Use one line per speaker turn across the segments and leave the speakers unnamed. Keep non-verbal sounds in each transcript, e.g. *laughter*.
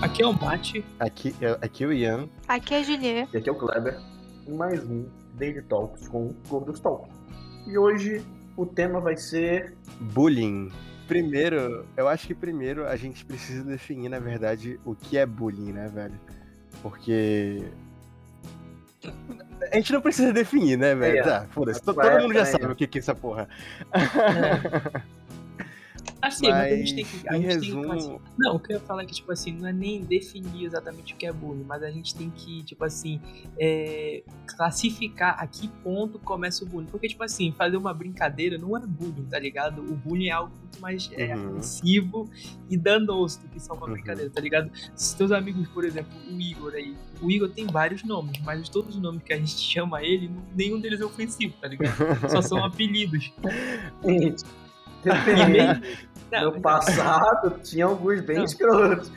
Aqui é o Mate.
Aqui, é- aqui é o Ian.
Aqui é a Juliet.
E aqui é o Kleber. E mais um Daily Talks com Gordos Talk. E hoje o tema vai ser.
Bullying. Primeiro, eu acho que primeiro a gente precisa definir, na verdade, o que é bullying, né, velho? Porque. A gente não precisa definir, né, velho?
É,
Tá, foda-se. to-
é,
Todo mundo já sabe o que que é essa porra. *laughs*
Assim, mas, a gente tem que. A gente tem que
resumo-
assim, não, o que eu ia falar é que, tipo assim, não é nem definir exatamente o que é bullying, mas a gente tem que, tipo assim, é, classificar a que ponto começa o bullying. Porque, tipo assim, fazer uma brincadeira não é bullying, tá ligado? O bullying é algo muito mais é,
Uhum.
agressivo e danoso do que só uma
Uhum.
brincadeira, tá ligado? Se teus amigos, por exemplo, o Igor aí, o Igor tem vários nomes, mas todos os nomes que a gente *laughs* chama ele, nenhum deles é ofensivo, tá ligado? Só são *laughs* apelidos. *laughs*
Depende. *laughs*
Não,
no passado tinha alguns bem
Não.
escrotos.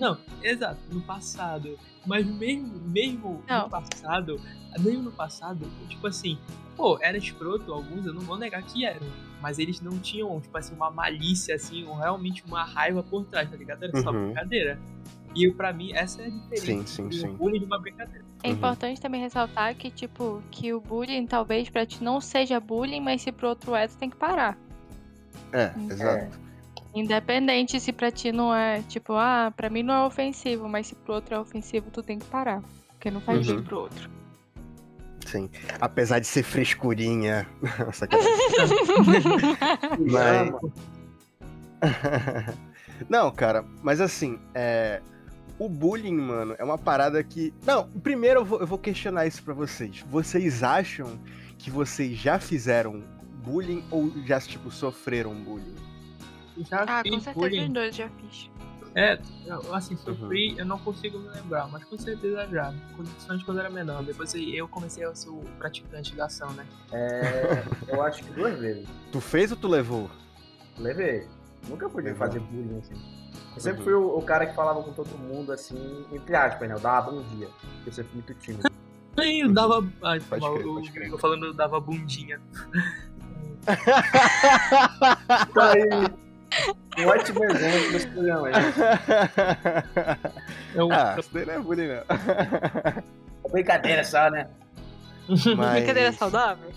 Não, exato, no passado. Mas mesmo, mesmo
Não.
no passado, mesmo no passado, tipo assim, pô, era escroto alguns, eu não vou negar que eram. Mas eles não tinham, tipo assim, uma malícia, assim, ou realmente uma raiva por trás, tá ligado? Era só
Uhum.
brincadeira. E pra mim, essa é a diferença.
Sim, sim,
do
sim.
bullying de uma brincadeira.
É
Uhum.
importante também ressaltar que, tipo, que o bullying talvez pra ti não seja bullying, mas se pro outro é, tu tem que parar.
É, exato.
Independente se pra ti não é, tipo, ah, pra mim não é ofensivo, mas se pro outro é ofensivo, tu tem que parar. Porque não faz
Uhum.
bem pro outro.
Sim. Apesar de ser frescurinha. *laughs* *laughs* Mas-. *laughs* Não, cara, mas assim, é. O bullying, mano, é uma parada que. Não, primeiro eu vou, eu vou questionar isso pra vocês. Vocês acham que vocês já fizeram bullying ou já, tipo, sofreram bullying?
Já
Ah,
fiz
com certeza
bullying.
os dois já fiz.
É, eu, assim, sofri, eu não consigo me lembrar, mas com certeza já. Principalmente quando eu era menor. Depois eu comecei a ser o praticante da ação, né?
É, eu acho que duas vezes.
Tu fez ou tu levou?
Levei. Nunca pude
Levou.
fazer bullying assim. Eu sempre
Uhum.
fui o, o cara que falava com todo mundo assim, entre aspas, né? Eu dava bom dia. porque Eu sempre fui muito tímido.
Aí eu dava. Ai,
Pode
mal,
crer,
eu, eu falando eu dava bundinha.
Tá aí. Um ótimo exemplo desse programa. gente.
Eu,
ah, isso daí não é bullying, não.
É brincadeira só, né?
Mas...
Brincadeira saudável?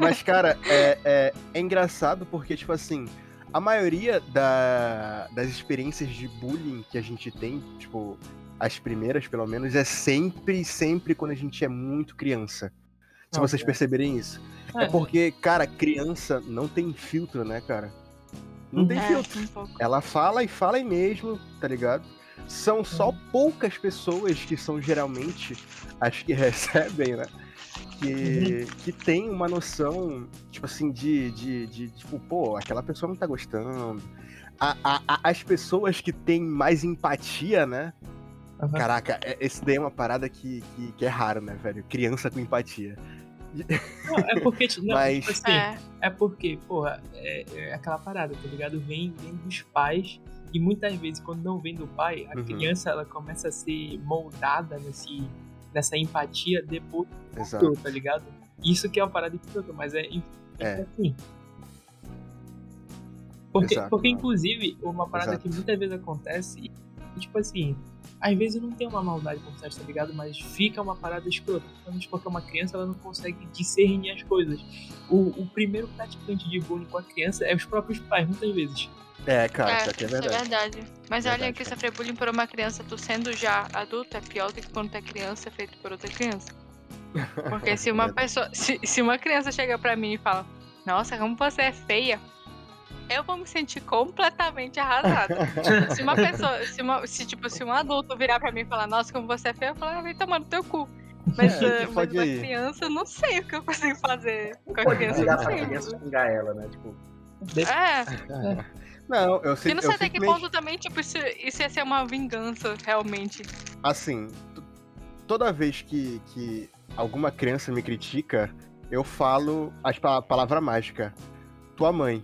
Mas, cara, é, é, é engraçado porque, tipo assim, a maioria da- das experiências de bullying que a gente tem, tipo, as primeiras, pelo menos, é sempre, sempre quando a gente é muito criança. Se vocês perceberem isso. É.
É.
porque, cara, criança não tem filtro, né, cara? Não tem
É,
filtro.
um.
Ela fala e fala aí mesmo, tá ligado? São só
Uhum.
poucas pessoas que são geralmente as que *laughs* recebem, né? Que, que tem uma noção, tipo assim, de, de, de, tipo, pô, aquela pessoa não tá gostando. A- a- a- as pessoas que têm mais empatia, né?
Aham.
Caraca, é- esse daí é uma parada que, que, que é raro, né, velho? Criança com empatia.
Não, é porque. Não,
Mas-
tipo assim,
É,
é porque, porra, é, é aquela parada, tá ligado? Vem, vem dos pais. E muitas vezes, quando não vem do pai, a
Uhum.
criança ela começa a ser moldada nesse, nessa empatia depois
Exato.
do, tá ligado? Isso que é uma parada escrota, mas é, é.
É.
assim. Porque,
Exato,
porque inclusive, uma parada
Exato.
que muitas vezes acontece, tipo assim, às vezes não tem uma maldade por trás, tá ligado? Mas fica uma parada escrota. Principalmente porque uma criança ela não consegue discernir as coisas. O, o primeiro praticante de bullying com a criança é os próprios pais, muitas vezes.
É, cara,
é,
isso aqui é
isso é
verdade.
verdade. Mas olha
Verdade,
que
cara.
sofrer bullying por uma criança, tu sendo já adulto, é pior do que quando tu é criança feito por outra criança. Porque se uma
Verdade. *laughs*
pessoa. Se, se uma criança chega pra mim e fala, nossa, como você é feia, eu vou me sentir completamente arrasada. se uma pessoa, se, uma, se, tipo, se um adulto virar pra mim e falar, nossa, como você é feia, eu falo, ah, vem tomar no teu cu. Mas,
É,
eh, mas
pode
uma
ir.
criança, eu não sei o que eu consigo fazer com a
Pode
criança. não
pra
sei.
criança e xingar ela, né? Tipo,
É,
Não, eu
eu
sei,
não
eu
sei até que ponto também, tipo, isso, isso ia ser uma vingança, realmente.
assim, toda vez que, que alguma criança me critica, eu falo a pa- palavra mágica. Tua mãe.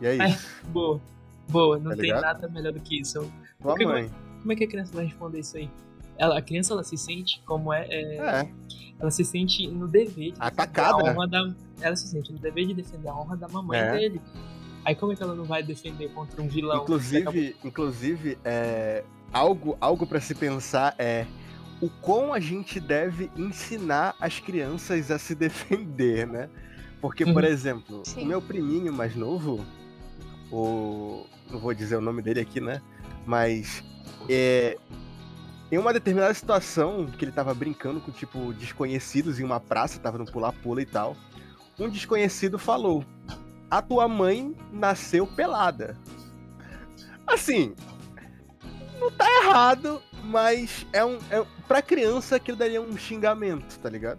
E é
Ai,
isso. *laughs*
Boa. Boa, não
Tá
tem
ligado?
nada melhor do que isso.
Tua
porque-
mãe.
Como é que a criança vai responder isso aí? ela, a criança ela se sente como é, é,
É,
ela se sente no dever de defender
Atacada.
a honra da, ela se sente no dever de defender a honra da mamãe
É.
dele. Aí como é que ela não vai defender contra um vilão?
inclusive, inclusive é, algo, algo para se pensar é o quão a gente deve ensinar as crianças a se *laughs* defender, né? Porque, por
Uhum.
exemplo,
Sim.
o meu priminho mais novo, o. Não vou dizer o nome dele aqui, né? Mas. É, em uma determinada situação que ele tava brincando com, tipo, desconhecidos em uma praça, tava no pula-pula e tal. Um desconhecido falou: A tua mãe nasceu pelada. Assim, não tá errado, mas é um. É, pra criança aquilo daria um xingamento, tá ligado?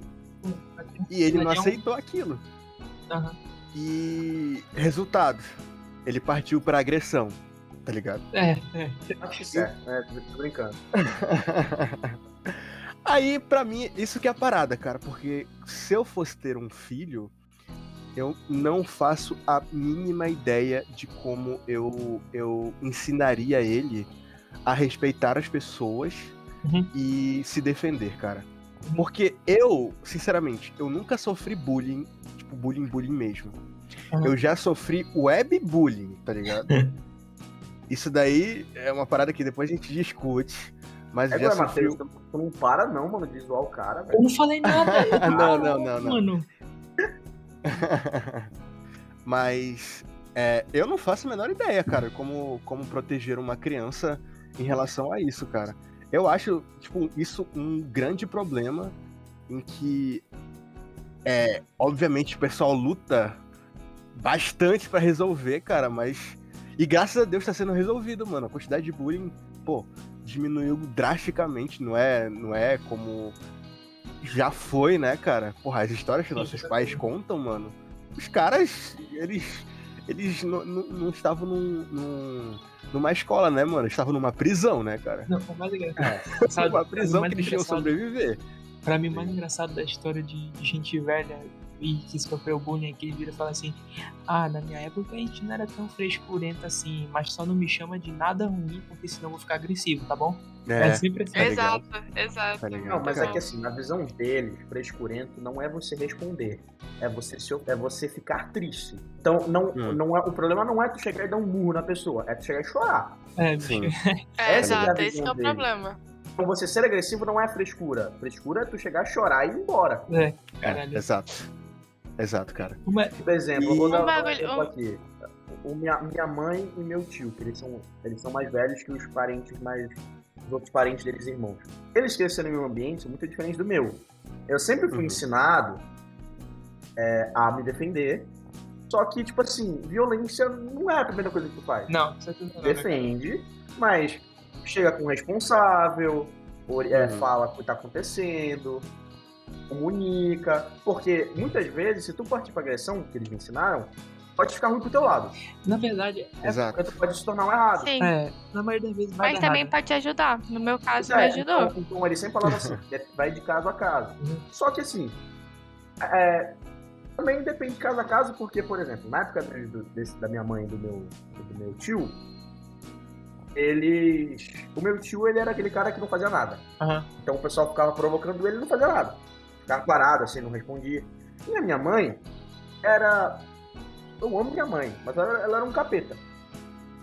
E ele não aceitou aquilo.
Aham.
E resultado, ele partiu pra agressão, tá ligado?
É, é.
Acho certo, né? Tô brincando. *laughs*
Aí, pra mim, isso que é a parada, cara, porque se eu fosse ter um filho, eu não faço a mínima ideia de como eu, eu ensinaria ele a respeitar as pessoas
Uhum.
e se defender, cara.
Uhum.
Porque eu, sinceramente, eu nunca sofri bullying, tipo, bullying, bullying mesmo.
Uhum.
Eu já sofri webbullying, tá ligado? *laughs* Isso daí é uma parada que depois a gente discute, mas
É,
já sofri
Matheus, tu não para não, mano, de zoar o cara, velho.
Eu não falei nada. eu *laughs*
Não, não, não, não.
Mano, *laughs*
Mas é, eu não faço a menor ideia, cara, como, como proteger uma criança em relação a isso, cara. Eu acho, tipo, isso um grande problema em que, é, obviamente, o pessoal luta bastante pra resolver, cara, mas. E graças a Deus tá sendo resolvido, mano. A quantidade de bullying, pô, diminuiu drasticamente, não é, não é como já foi, né, cara? Porra, as histórias que nossos pais contam, mano. Os caras, eles. Eles não, não, não estavam num, num- numa escola, né, mano? Estavam numa prisão, né, cara?
não, o mais engraçado. sabe, *laughs*
Uma prisão que eles tinham sobreviver.
Pra mim, o mais engraçado da história de, de gente velha e que sofreu bullying é que ele vira e fala assim: Ah, na minha época a gente não era tão frescurenta assim, mas só não me chama de nada ruim, porque senão eu vou ficar agressivo, tá bom? É,
É,
sempre assim.
Tá
exato, exato.
tá?
Não, mas é que assim, na visão deles, frescurento não é você responder. É você, se, é você ficar triste. Então, não,
Hum.
não é, o problema não é tu chegar e dar um murro na pessoa, é tu chegar e chorar.
É,
Sim.
É,
é a
exato, esse que é o
dele.
problema.
Então, você ser agressivo não é frescura. Frescura é tu chegar, chorar e ir embora.
é,
É, exato. Exato, cara.
Uma-
Por exemplo, eu
E-
vou dar
Um
exemplo aqui. O minha, minha mãe e meu tio, que eles são, eles são mais velhos que os parentes mais. os outros parentes deles irmãos. Eles cresceram em um ambiente muito diferente do meu. Eu sempre fui
Uhum.
ensinado é, a me defender. Só que, tipo assim, violência não é a primeira coisa que tu faz.
Não, certeza não. né?
Defende, mas chega com o responsável, é,
Uhum.
fala o que tá acontecendo, comunica. Porque muitas vezes, se tu partir pra agressão, que eles me ensinaram, pode ficar ruim pro teu lado.
Na verdade,
Exato.
Porque tu pode se tornar um errado.
Sim.
é, na maioria das vezes vai
Mas
dar
também
errado.
pode te ajudar. No meu caso,
É,
me ajudou.
Então, então ele sempre falava assim, que vai de caso a caso.
Uhum.
Só que assim, é, também depende de caso a caso, porque, por exemplo, na época do- desse- da minha mãe e do meu, do meu tio, eles. O meu tio ele era aquele cara que não fazia nada.
Aham.
Então o pessoal ficava provocando ele e não fazia nada. Ficava parado, assim, não respondia. E a minha mãe era. Eu amo minha mãe, mas ela, ela era um capeta.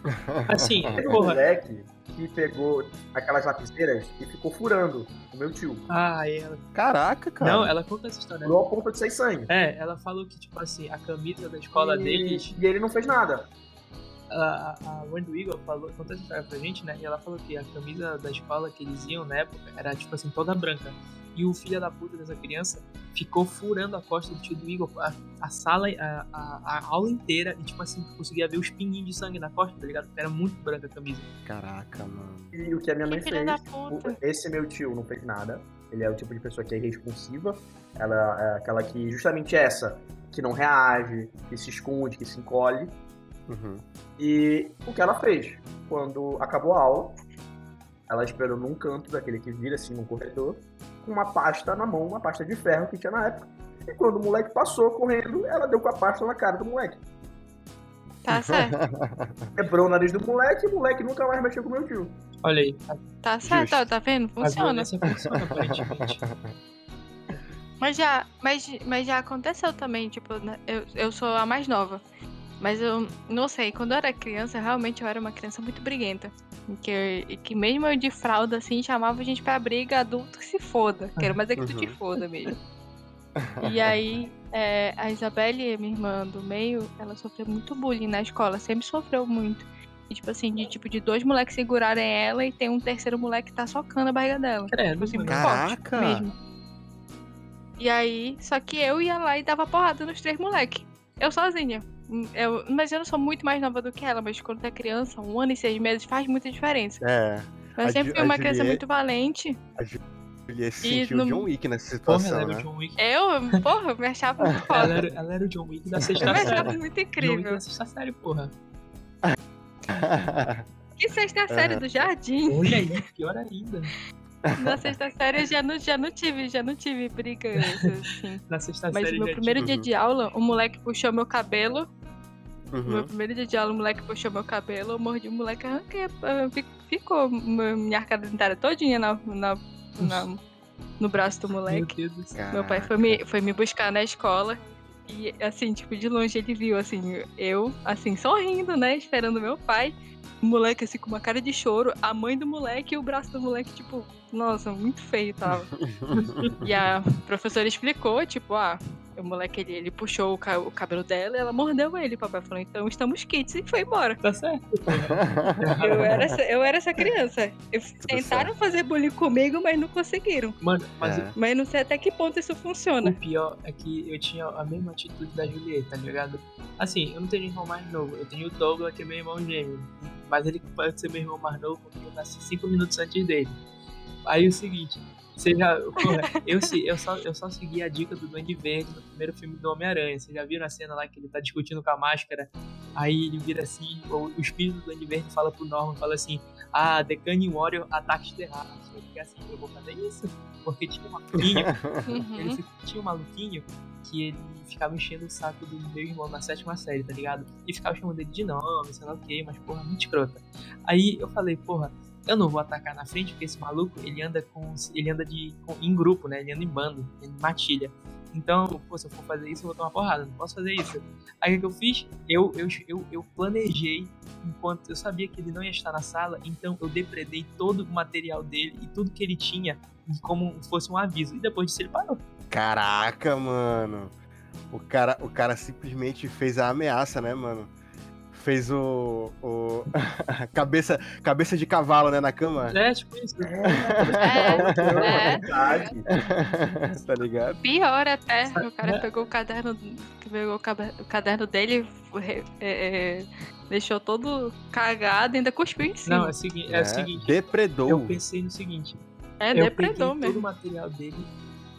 *laughs*
Assim,
Teve um
porra.
moleque que pegou aquelas lapiseiras e ficou furando o meu tio.
Ah, ela.
Caraca, cara.
Não, ela conta essa história.
Furou a ponta de sair sangue.
É, ela falou que, tipo assim, a camisa da escola
e,
deles.
E ele não fez nada.
A, a mãe do Igor falou, contou essa história pra gente, né? E ela falou que a camisa da escola que eles iam na época era, tipo assim, toda branca. E o filho da puta dessa criança ficou furando a costa do tio do Igor a, a sala, a, a, a aula inteira, e tipo assim, conseguia ver os pinguinhos de sangue na costa, tá ligado? Era muito branca a camisa.
Caraca, mano.
E o que a minha mãe
Que
fez. Esse meu tio não fez nada. Ele é o tipo de pessoa que é irresponsiva. Ela é aquela que, justamente essa, que não reage, que se esconde, que se encolhe.
Uhum.
E o que ela fez? Quando acabou a aula, ela esperou num canto daquele que vira assim num corredor, com uma pasta na mão, uma pasta de ferro que tinha na época. E quando o moleque passou correndo, ela deu com a pasta na cara do moleque.
Tá *laughs* certo.
Quebrou o nariz do moleque e o moleque nunca mais mexeu com meu tio.
Olha aí,
Tá certo,
Justo.
tá vendo? Funciona.
funciona, aparentemente.
Mas já, mas, mas já aconteceu também, tipo, né, eu, eu sou a mais nova. Mas eu não sei, quando eu era criança, realmente eu era uma criança muito briguenta. E Que, que mesmo eu de fralda, assim, chamava a gente pra briga adulto que se foda. Quero mais é que tu te
Uhum.
foda mesmo. *laughs* E aí, é, a Isabelle, minha irmã do meio, ela sofreu muito bullying na escola, sempre sofreu muito. E, tipo assim, de tipo de dois moleques segurarem ela e tem um terceiro moleque que tá socando a barriga dela.
Credo,
Tipo assim,
Caraca!
mesmo. E aí, só que eu ia lá e dava porrada nos três moleques. Eu sozinha. Eu, mas eu não sou muito mais nova do que ela, mas quando tu é criança, um ano e seis meses faz muita diferença.
É,
Eu
A
sempre fui
a
uma criança
Juliette-
muito valente.
ele se
E
sentiu
no-
John Wick nessa
Porra,
situação,
ela era
né?
o John Wick.
Eu, porra, eu me achava muito
Ela
foda.
era, ela era o John Wick da
Eu
sexta
me achava
série.
muito
John Wick
incrível.
da sexta série, porra.
Que sexta série do jardim?
Olha aí, pior ainda.
Na sexta série eu já não, já não tive, já não tive briga assim.
Na sexta
Mas
série
no meu primeiro
Uhum.
dia de aula, o moleque puxou meu cabelo. No meu
Uhum.
primeiro dia de aula, o moleque puxou meu cabelo, eu mordi o moleque, arranquei, fi- ficou minha arcada dentária todinha na, na, na- no braço do
Meu
moleque.
Deus do céu.
Meu pai foi me, foi me buscar na escola e, assim, tipo, de longe ele viu, assim, eu, assim, sorrindo, né, esperando meu pai. O moleque, assim, com uma cara de choro, a mãe do moleque e o braço do moleque, tipo, nossa, muito feio tava. *laughs* E a professora explicou, tipo, ah, o moleque, ele, ele puxou o, ca- o cabelo dela e ela mordeu ele. O papai falou, então estamos kits e foi embora.
Tá certo.
Eu era essa, eu era essa criança. Eu- tentaram fazer bullying comigo, mas não conseguiram.
Mano, mas
É.
Mas não sei até que ponto isso
o
funciona.
pior é que eu tinha a mesma atitude da Julieta, tá ligado? Assim, eu não tenho irmão mais novo. Eu tenho o Douglas, que é meu irmão gêmeo. Mas ele pode ser meu irmão mais novo porque eu nasci cinco minutos antes dele. Aí é o seguinte, você já. Porra, eu, eu, só, eu só segui a dica do Duende Verde no primeiro filme do Homem-Aranha. Vocês já viram a cena lá que ele tá discutindo com a máscara? Aí ele vira assim, o, o espírito do Duende Verde fala pro Norman, fala assim, ah, The Cunning Warrior ataque terráqueos. Eu fiquei assim, eu vou fazer isso? Porque tinha um maluquinho, ele
Uhum.
fi- tinha um maluquinho que ele ficava enchendo o saco do meu irmão na sétima série, tá ligado? E ficava chamando ele de nome, sei lá o que, mas porra, muito escrota. Aí eu falei, porra, eu não vou atacar na frente, porque esse maluco, ele anda com. Ele anda de. com- em grupo, né? Ele anda em bando, em matilha. Então, pô, se eu for fazer isso, eu vou tomar porrada, não posso fazer isso. Aí o que eu fiz? Eu, eu, eu, eu planejei, enquanto eu sabia que ele não ia estar na sala, então eu depredei todo o material dele e tudo que ele tinha como fosse um aviso. E depois disso ele parou.
Caraca, mano. O cara, o cara simplesmente fez a ameaça, né, mano? Fez o. o *laughs* cabeça, cabeça de cavalo, né, na cama?
É, tipo isso.
É, é.
Verdade.
tá ligado?
Pior até, o cara
né?
pegou o caderno, pegou o caderno dele, é, é, deixou todo cagado e ainda cuspiu em cima.
Não, é o seguinte. É, o seguinte
Depredou.
eu pensei no seguinte.
é,
eu
depredou
peguei todo o
mesmo.
material dele,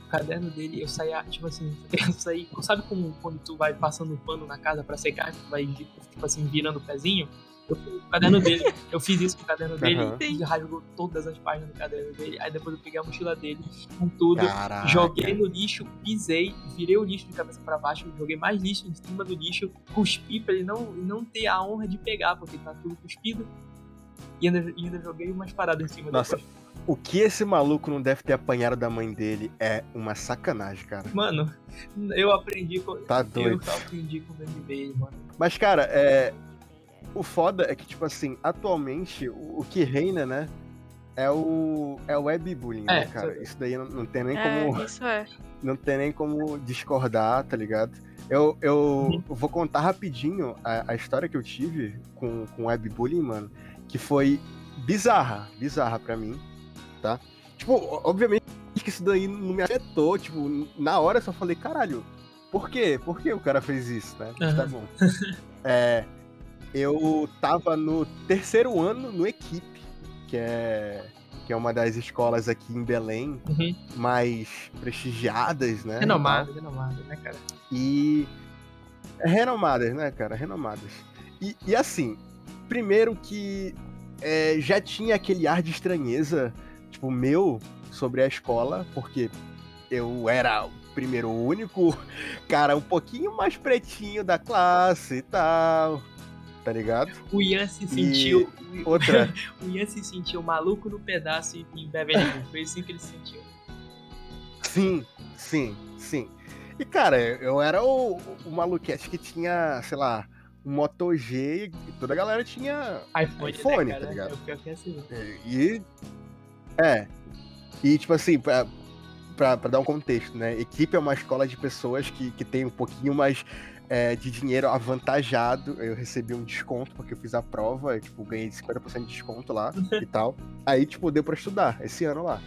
caderno dele, eu saía, tipo assim, *laughs* eu saí, sabe como quando tu vai passando o pano na casa pra secar, tu vai, tipo assim, virando o pezinho? Eu o caderno dele, *laughs* eu fiz isso com o caderno dele,
Aham.
e rasgou todas as páginas do caderno dele, aí depois eu peguei a mochila dele com tudo,
Caraca.
joguei no lixo, pisei, virei o lixo de cabeça pra baixo, joguei mais lixo em cima do lixo, cuspi pra ele não, não ter a honra de pegar, porque tá tudo cuspido. E ainda, e ainda joguei umas paradas em cima
Nossa.
depois.
O que esse maluco não deve ter apanhado da mãe dele é uma sacanagem, cara.
Mano, eu aprendi com.
Tá
Eu
doido.
só aprendi com o mano.
Mas, cara, é. O foda é que, tipo assim, atualmente, o, que reina, né? É o. É o webbullying, né,
É,
cara?
isso-
daí não, não tem nem
É,
como.
isso é. *laughs*
Não tem nem como discordar, tá ligado? Eu, eu vou contar rapidinho a, a história que eu tive com, com webbullying, mano, que foi bizarra, bizarra pra mim, tá? Tipo, obviamente que isso daí não me afetou, tipo, na hora eu só falei, caralho, por quê? Por que o cara fez isso, né? Mas tá bom. *laughs* É, eu tava no terceiro ano no Equipe, que é, que é uma das escolas aqui em Belém,
Uhum.
mais prestigiadas, né?
Renomado, renomado, né, cara?
E renomadas, né, cara? Renomadas. E, e assim, primeiro que é, já tinha aquele ar de estranheza, tipo, meu, sobre a escola, porque eu era o primeiro o único *laughs* cara um pouquinho mais pretinho da classe e tal. tá ligado?
O Ian se sentiu.
E outra. *laughs*
o Ian se sentiu maluco no pedaço em Beverly Hills. Foi assim que ele se sentiu.
Sim, sim, sim. E, cara, eu era o, o maluquete que tinha, sei lá, um Moto G e toda a galera tinha
iPhone,
iPhone
né,
tá ligado?
É o pior que é assim.
E. É. E, tipo assim, pra, pra, pra dar um contexto, né? Equipe é uma escola de pessoas que, que tem um pouquinho mais é, de dinheiro avantajado. Eu recebi um desconto porque eu fiz a prova, eu, tipo, ganhei 50% de desconto lá e *laughs* tal. Aí, tipo, deu pra estudar esse ano lá.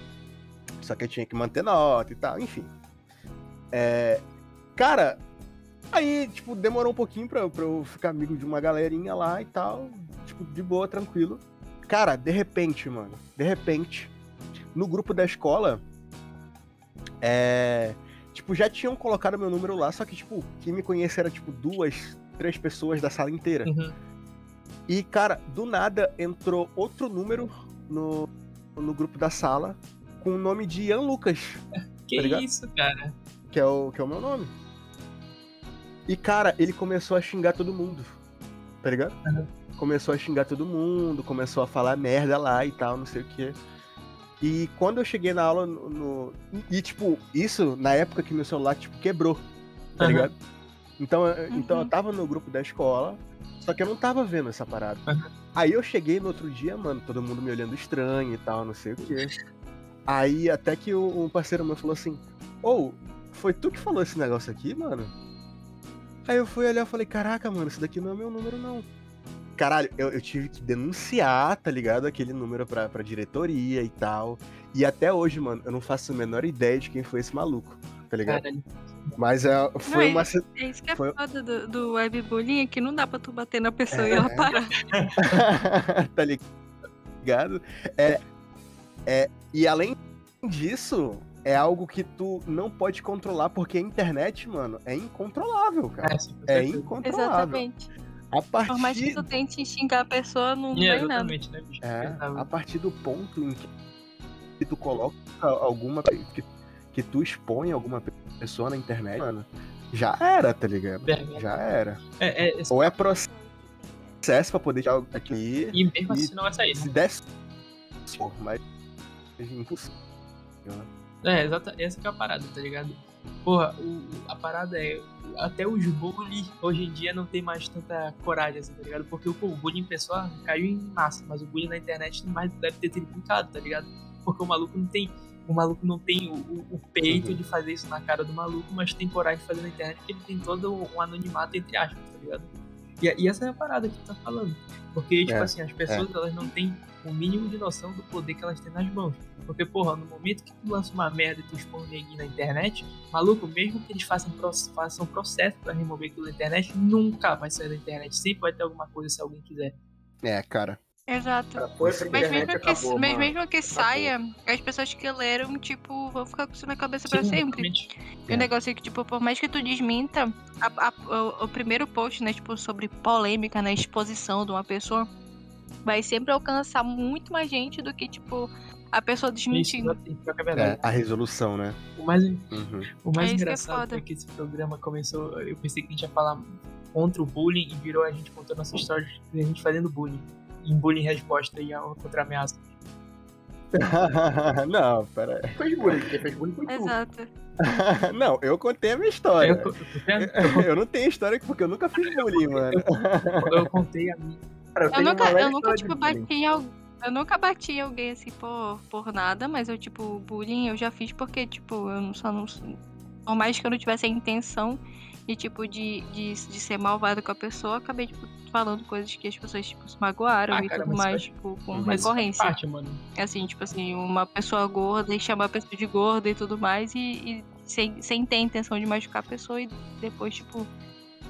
Só que eu tinha que manter nota e tal, enfim. É, cara, aí, tipo, demorou um pouquinho pra, pra eu ficar amigo de uma galerinha lá e tal. Tipo, de boa, tranquilo. Cara, de repente, mano, de repente, no grupo da escola, é. Tipo, já tinham colocado meu número lá, só que, tipo, quem me conhece era, tipo, duas, três pessoas da sala inteira.
Uhum.
E, cara, do nada entrou outro número no, no grupo da sala com o nome de Ian Lucas,
Que
Tá
isso, cara?
que é, o, que é o meu nome. E, cara, ele começou a xingar todo mundo, tá ligado?
Uhum.
Começou a xingar todo mundo, começou a falar merda lá e tal, não sei o quê. E quando eu cheguei na aula no. no- E, tipo, isso na época que meu celular, tipo, quebrou, tá
Aham.
ligado? Então, eu- então eu
Uhum.
tava no grupo da escola, só que eu não tava vendo essa parada.
Aham.
Aí eu cheguei no outro dia, mano, todo mundo me olhando estranho e tal, não sei o quê. Aí até que o- um parceiro meu falou assim: Ô, foi tu que falou esse negócio aqui, mano? Aí eu fui olhar e falei: Caraca, mano, isso daqui não é meu número, não. Caralho, eu, eu tive que denunciar, tá ligado? Aquele número pra, pra diretoria e tal. E até hoje, mano, eu não faço a menor ideia de quem foi esse maluco, tá ligado?
Caralho.
Mas é, foi
Não,
uma. si-
É isso que é
Foi-
foda do, do webbullying, é que não dá pra tu bater na pessoa e ela
É.
parar. *laughs*
tá ligado? É, é, e além disso, é algo que tu não pode controlar, porque a internet, mano, é incontrolável, cara.
É,
É incontrolável.
Exatamente.
A
Por mais que
partir,
tu tente xingar a pessoa, não
É,
vem nada.
né,
é, a partir do ponto em que tu coloca alguma. Que, que tu expõe alguma pessoa na internet, mano, já era, tá ligado?
Vergonha.
Já era.
É, é,
Ou é processo pra poder tirar aqui.
e mesmo
E-
assim não vai sair.
Se desse. Mas. Impossível. né?
É, exata, essa que é a parada, tá ligado? Porra, o, o- a parada é. Até os bullying hoje em dia não tem mais tanta coragem, assim, tá ligado? Porque pô, o bullying pessoal caiu em massa, mas o bullying na internet mais deve ter triplicado, tá ligado? Porque o maluco não tem. O maluco não tem o, o- o peito
Uhum.
de fazer isso na cara do maluco, mas tem coragem de fazer na internet porque ele tem todo um anonimato, entre aspas, tá ligado? E, e essa é a parada que tu tá falando. Porque, tipo
É,
assim, as pessoas elas não têm o mínimo de noção do poder que elas têm nas mãos. Porque, porra, no momento que tu lança uma merda e tu expõe ninguém na internet, maluco, mesmo que eles façam, façam processo pra remover aquilo da internet, nunca vai sair da internet. Sempre vai ter alguma coisa se alguém quiser.
É, cara.
Exato. Mas mesmo que,
acabou,
mas mesmo que saia, as pessoas que leram, tipo, vão ficar com isso na cabeça pra
Sim,
sempre.
exatamente.
E o negócio é que, tipo, por mais que tu desminta, a- a- o, o primeiro post, né, tipo, sobre polêmica na exposição de uma pessoa, vai sempre alcançar muito mais gente do que, tipo, a pessoa desmentindo.
é
É, a resolução, né?
O mais,
Uhum.
o mais
É isso que é
engraçado que esse programa começou. Eu pensei que a gente ia falar contra o bullying e virou a gente contando nossa história de a gente fazendo bullying. Em bullying resposta e a contra ameaça. *laughs*
não, pera aí.
Fez bullying, quem fez bullying foi tu.
Exato. *laughs*
não, eu contei a minha história.
Eu, *laughs* eu,
não tenho história porque eu nunca fiz bullying, mano.
eu contei a minha.
Cara,
Eu nunca, eu nunca tipo, bati em alguém. Eu nunca bati em alguém assim por, por nada, mas eu, tipo, bullying eu já fiz porque, tipo, eu não- só não. Por mais que eu não tivesse a intenção tipo, de, de, de ser malvado com a pessoa, acabei, tipo, falando coisas que as pessoas, tipo, se magoaram
Ah,
e
cara,
tudo mais,
faz-
tipo, com
Mas
recorrência.
parte, mano.
Assim, tipo assim, uma pessoa gorda e chamar a pessoa de gorda e tudo mais, e, e sem, sem ter a intenção de machucar a pessoa e depois, tipo,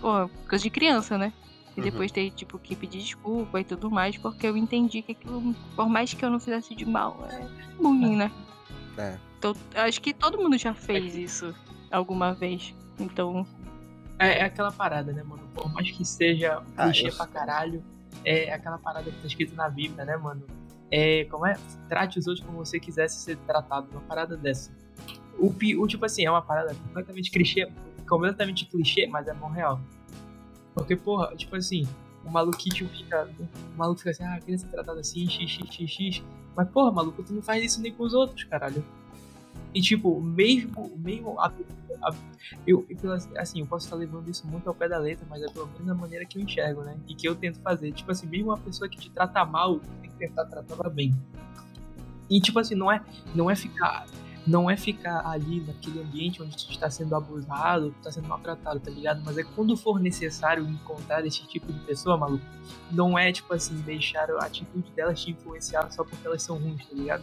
pô, coisa de criança, né? E
Uhum.
depois ter, tipo, que pedir desculpa e tudo mais, porque eu entendi que aquilo, por mais que eu não fizesse de mal, é bullying, né?
É.
Então, acho que todo mundo já fez isso alguma vez. Então,
É, é aquela parada, né, mano? Por mais que seja
Ah,
clichê pra caralho, é aquela parada que tá escrito na Bíblia, né, mano? É, como é? Trate os outros como você quisesse ser tratado, uma parada dessa. O, o tipo assim, é uma parada completamente clichê, completamente clichê, mas é bom real. Porque, porra, tipo assim, o maluquinho fica. O maluco fica assim, ah, queria ser tratado assim, x, x, x, x. Mas, porra, maluco, tu não faz isso nem com os outros, caralho. E, tipo, mesmo, mesmo a, a, eu, assim, eu posso estar levando isso muito ao pé da letra, mas é pelo menos a maneira que eu enxergo, né? E que eu tento fazer. Tipo assim, mesmo uma pessoa que te trata mal, tem que tentar tratar ela bem. E, tipo assim, não é, não é ficar não é ficar ali naquele ambiente onde tu está sendo abusado, está sendo maltratado, tá ligado? Mas é quando for necessário encontrar esse tipo de pessoa, maluco, não é tipo assim, deixar a atitude delas te influenciar só porque elas são ruins, tá ligado?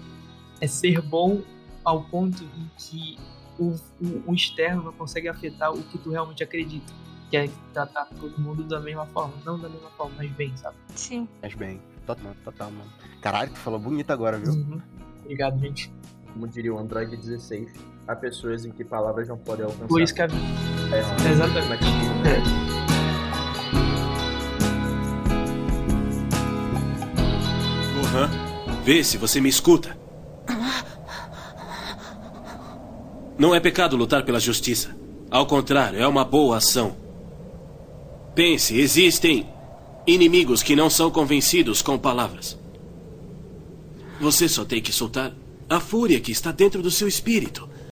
É ser bom ao ponto em que o, o, o externo não consegue afetar o que tu realmente acredita. Que é tratar todo mundo da mesma forma. Não da mesma forma, mas bem, sabe?
Sim.
Mas bem. Total, total, mano. Caralho, tu falou bonito agora, viu?
Uhum. Obrigado, gente.
Como diria o Android 16, há pessoas em que palavras não podem alcançar.
Por isso que a vida.
É,
Exatamente.
Uhum. Vê se você me escuta. Não é pecado lutar pela justiça. Ao contrário, é uma boa ação. Pense, existem inimigos que não são convencidos com palavras. Você só tem que soltar a fúria que está dentro do seu espírito.